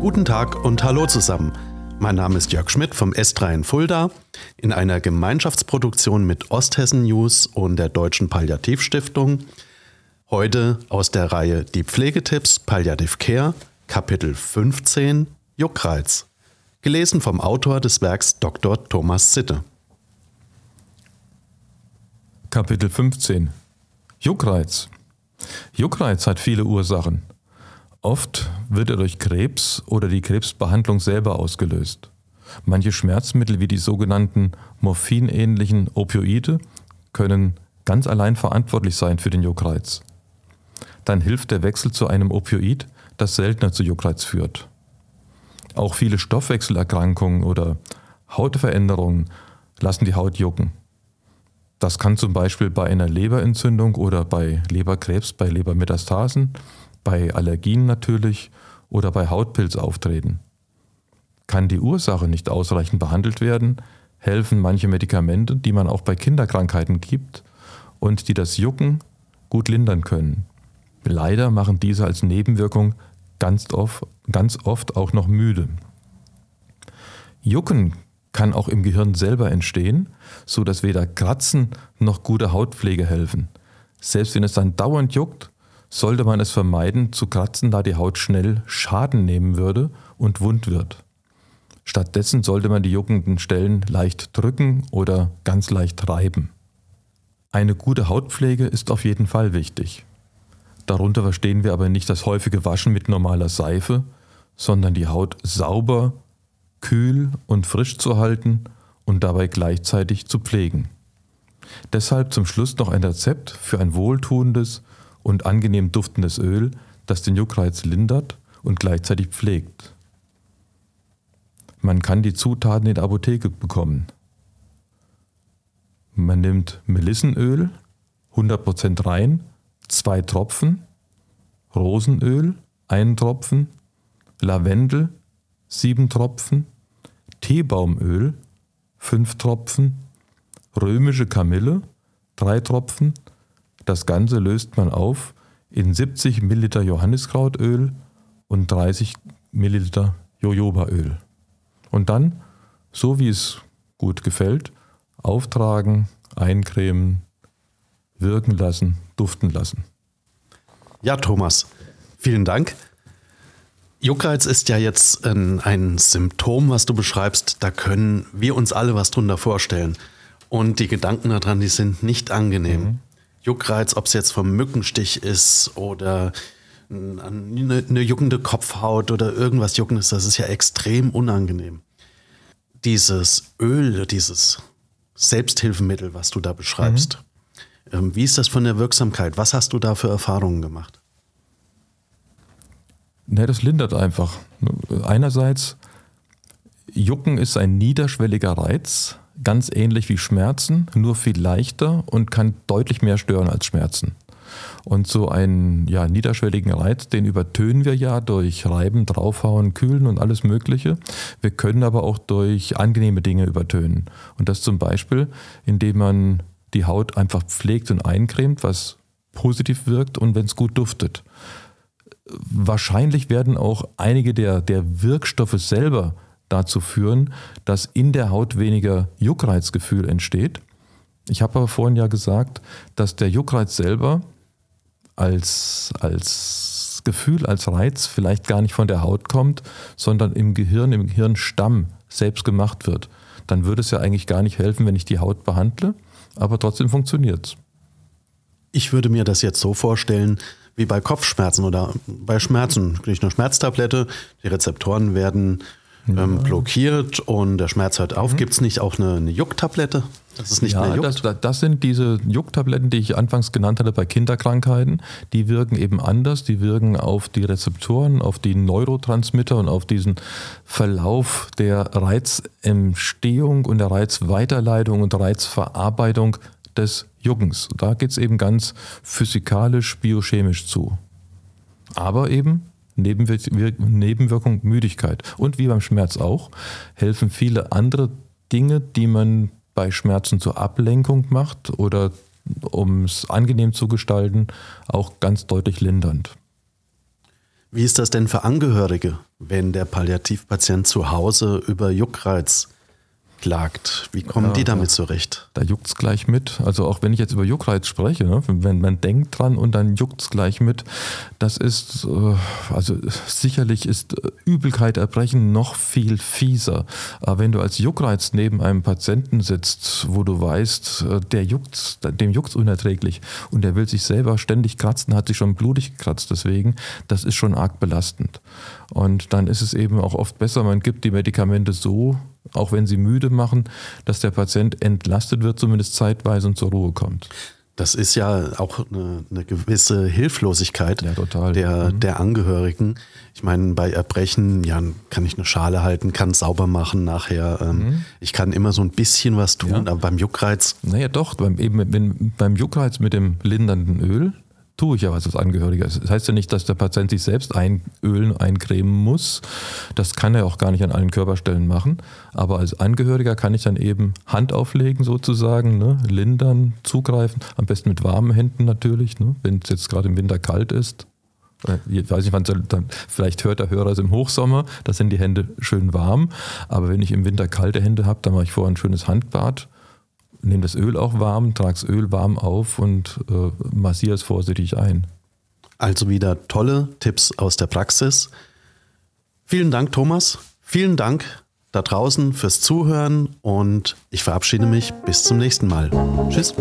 Guten Tag und hallo zusammen. Mein Name ist Jörg Schmidt vom S3 in Fulda. In einer Gemeinschaftsproduktion mit Osthessen News und der Deutschen Palliativstiftung. Heute aus der Reihe Die Pflegetipps Palliative Care, Kapitel 15 Juckreiz. Gelesen vom Autor des Werks Dr. Thomas Sitte. Kapitel 15 Juckreiz. Juckreiz hat viele Ursachen. Oft wird er durch Krebs oder die Krebsbehandlung selber ausgelöst. Manche Schmerzmittel wie die sogenannten morphinähnlichen Opioide können ganz allein verantwortlich sein für den Juckreiz. Dann hilft der Wechsel zu einem Opioid, das seltener zu Juckreiz führt. Auch viele Stoffwechselerkrankungen oder Hautveränderungen lassen die Haut jucken. Das kann zum Beispiel bei einer Leberentzündung oder bei Leberkrebs, bei Lebermetastasen, bei Allergien natürlich oder bei Hautpilz auftreten. Kann die Ursache nicht ausreichend behandelt werden, helfen manche Medikamente, die man auch bei Kinderkrankheiten gibt und die das Jucken gut lindern können. Leider machen diese als Nebenwirkung ganz oft, ganz oft auch noch müde. Jucken kann auch im Gehirn selber entstehen, so dass weder Kratzen noch gute Hautpflege helfen. Selbst wenn es dann dauernd juckt, sollte man es vermeiden zu kratzen, da die Haut schnell Schaden nehmen würde und wund wird. Stattdessen sollte man die juckenden Stellen leicht drücken oder ganz leicht reiben. Eine gute Hautpflege ist auf jeden Fall wichtig. Darunter verstehen wir aber nicht das häufige Waschen mit normaler Seife, sondern die Haut sauber, kühl und frisch zu halten und dabei gleichzeitig zu pflegen. Deshalb zum Schluss noch ein Rezept für ein wohltuendes und angenehm duftendes Öl, das den Juckreiz lindert und gleichzeitig pflegt. Man kann die Zutaten in der Apotheke bekommen. Man nimmt Melissenöl, 100% rein, zwei Tropfen, Rosenöl, ein Tropfen, Lavendel, sieben Tropfen, Teebaumöl, fünf Tropfen, römische Kamille, drei Tropfen. Das Ganze löst man auf in 70 Milliliter Johanniskrautöl und 30 Milliliter Jojobaöl. Und dann, so wie es gut gefällt, auftragen, eincremen, wirken lassen, duften lassen. Ja, Thomas, vielen Dank. Juckreiz ist ja jetzt ein, ein, Symptom, was du beschreibst. Da können wir uns alle was drunter vorstellen. Und die Gedanken daran, die sind nicht angenehm. Mhm. Juckreiz, ob es jetzt vom Mückenstich ist oder eine, eine juckende Kopfhaut oder irgendwas Juckendes, das ist ja extrem unangenehm. Dieses Öl, dieses Selbsthilfemittel, was du da beschreibst, mhm. wie ist das von der Wirksamkeit? Was hast du da für Erfahrungen gemacht? Ne, das lindert einfach. Einerseits, Jucken ist ein niederschwelliger Reiz, ganz ähnlich wie Schmerzen, nur viel leichter und kann deutlich mehr stören als Schmerzen. Und so einen ja, niederschwelligen Reiz, den übertönen wir ja durch Reiben, Draufhauen, Kühlen und alles Mögliche. Wir können aber auch durch angenehme Dinge übertönen. Und das zum Beispiel, indem man die Haut einfach pflegt und eincremt, was positiv wirkt und wenn es gut duftet wahrscheinlich werden auch einige der, der Wirkstoffe selber dazu führen, dass in der Haut weniger Juckreizgefühl entsteht. Ich habe aber vorhin ja gesagt, dass der Juckreiz selber als, als Gefühl, als Reiz vielleicht gar nicht von der Haut kommt, sondern im Gehirn, im Gehirnstamm selbst gemacht wird. Dann würde es ja eigentlich gar nicht helfen, wenn ich die Haut behandle, aber trotzdem funktioniert es. Ich würde mir das jetzt so vorstellen, wie bei Kopfschmerzen oder bei Schmerzen. Kriege ich eine Schmerztablette, die Rezeptoren werden ähm, blockiert und der Schmerz hört auf. Mhm. Gibt es nicht auch eine, eine Jucktablette? Das ist nicht ja, mehr juckt? Das, das sind diese Jucktabletten, die ich anfangs genannt hatte bei Kinderkrankheiten. Die wirken eben anders. Die wirken auf die Rezeptoren, auf die Neurotransmitter und auf diesen Verlauf der Reizentstehung und der Reizweiterleitung und Reizverarbeitung des Juckens. Da geht es eben ganz physikalisch, biochemisch zu. Aber eben Nebenwir Nebenwirkung Müdigkeit. Und wie beim Schmerz auch, helfen viele andere Dinge, die man bei Schmerzen zur Ablenkung macht oder um es angenehm zu gestalten, auch ganz deutlich lindernd. Wie ist das denn für Angehörige, wenn der Palliativpatient zu Hause über Juckreiz klagt. Wie kommen ja, die damit zurecht? Da juckt es gleich mit. Also auch wenn ich jetzt über Juckreiz spreche, ne, wenn man denkt dran und dann juckt es gleich mit, das ist, äh, also sicherlich ist äh, Übelkeit, Erbrechen noch viel fieser. Aber wenn du als Juckreiz neben einem Patienten sitzt, wo du weißt, äh, der juckt, dem juckt es unerträglich und der will sich selber ständig kratzen, hat sich schon blutig gekratzt deswegen, das ist schon arg belastend. Und dann ist es eben auch oft besser, man gibt die Medikamente so, auch wenn sie müde machen, dass der Patient entlastet wird, zumindest zeitweise und zur Ruhe kommt. Das ist ja auch eine, eine gewisse Hilflosigkeit ja, der, mhm. der Angehörigen. Ich meine, bei Erbrechen, ja, kann ich eine Schale halten, kann sauber machen nachher. Ähm, mhm. Ich kann immer so ein bisschen was tun, ja. aber beim Juckreiz. Naja, doch, beim, eben, wenn, beim Juckreiz mit dem lindernden Öl, tue ich ja was als Angehöriger. Das heißt ja nicht, dass der Patient sich selbst einölen, eincremen muss. Das kann er auch gar nicht an allen Körperstellen machen. Aber als Angehöriger kann ich dann eben Hand auflegen sozusagen, ne? lindern, zugreifen. Am besten mit warmen Händen natürlich, ne? wenn es jetzt gerade im Winter kalt ist. Äh, ich weiß nicht, wann dann, vielleicht hört der Hörer es im Hochsommer, da sind die Hände schön warm. Aber wenn ich im Winter kalte Hände habe, dann mache ich vorher ein schönes Handbad nehme das Öl auch warm, trage das Öl warm auf und äh, massiere es vorsichtig ein. Also wieder tolle Tipps aus der Praxis. Vielen Dank, Thomas. Vielen Dank da draußen fürs Zuhören und ich verabschiede mich bis zum nächsten Mal. Tschüss.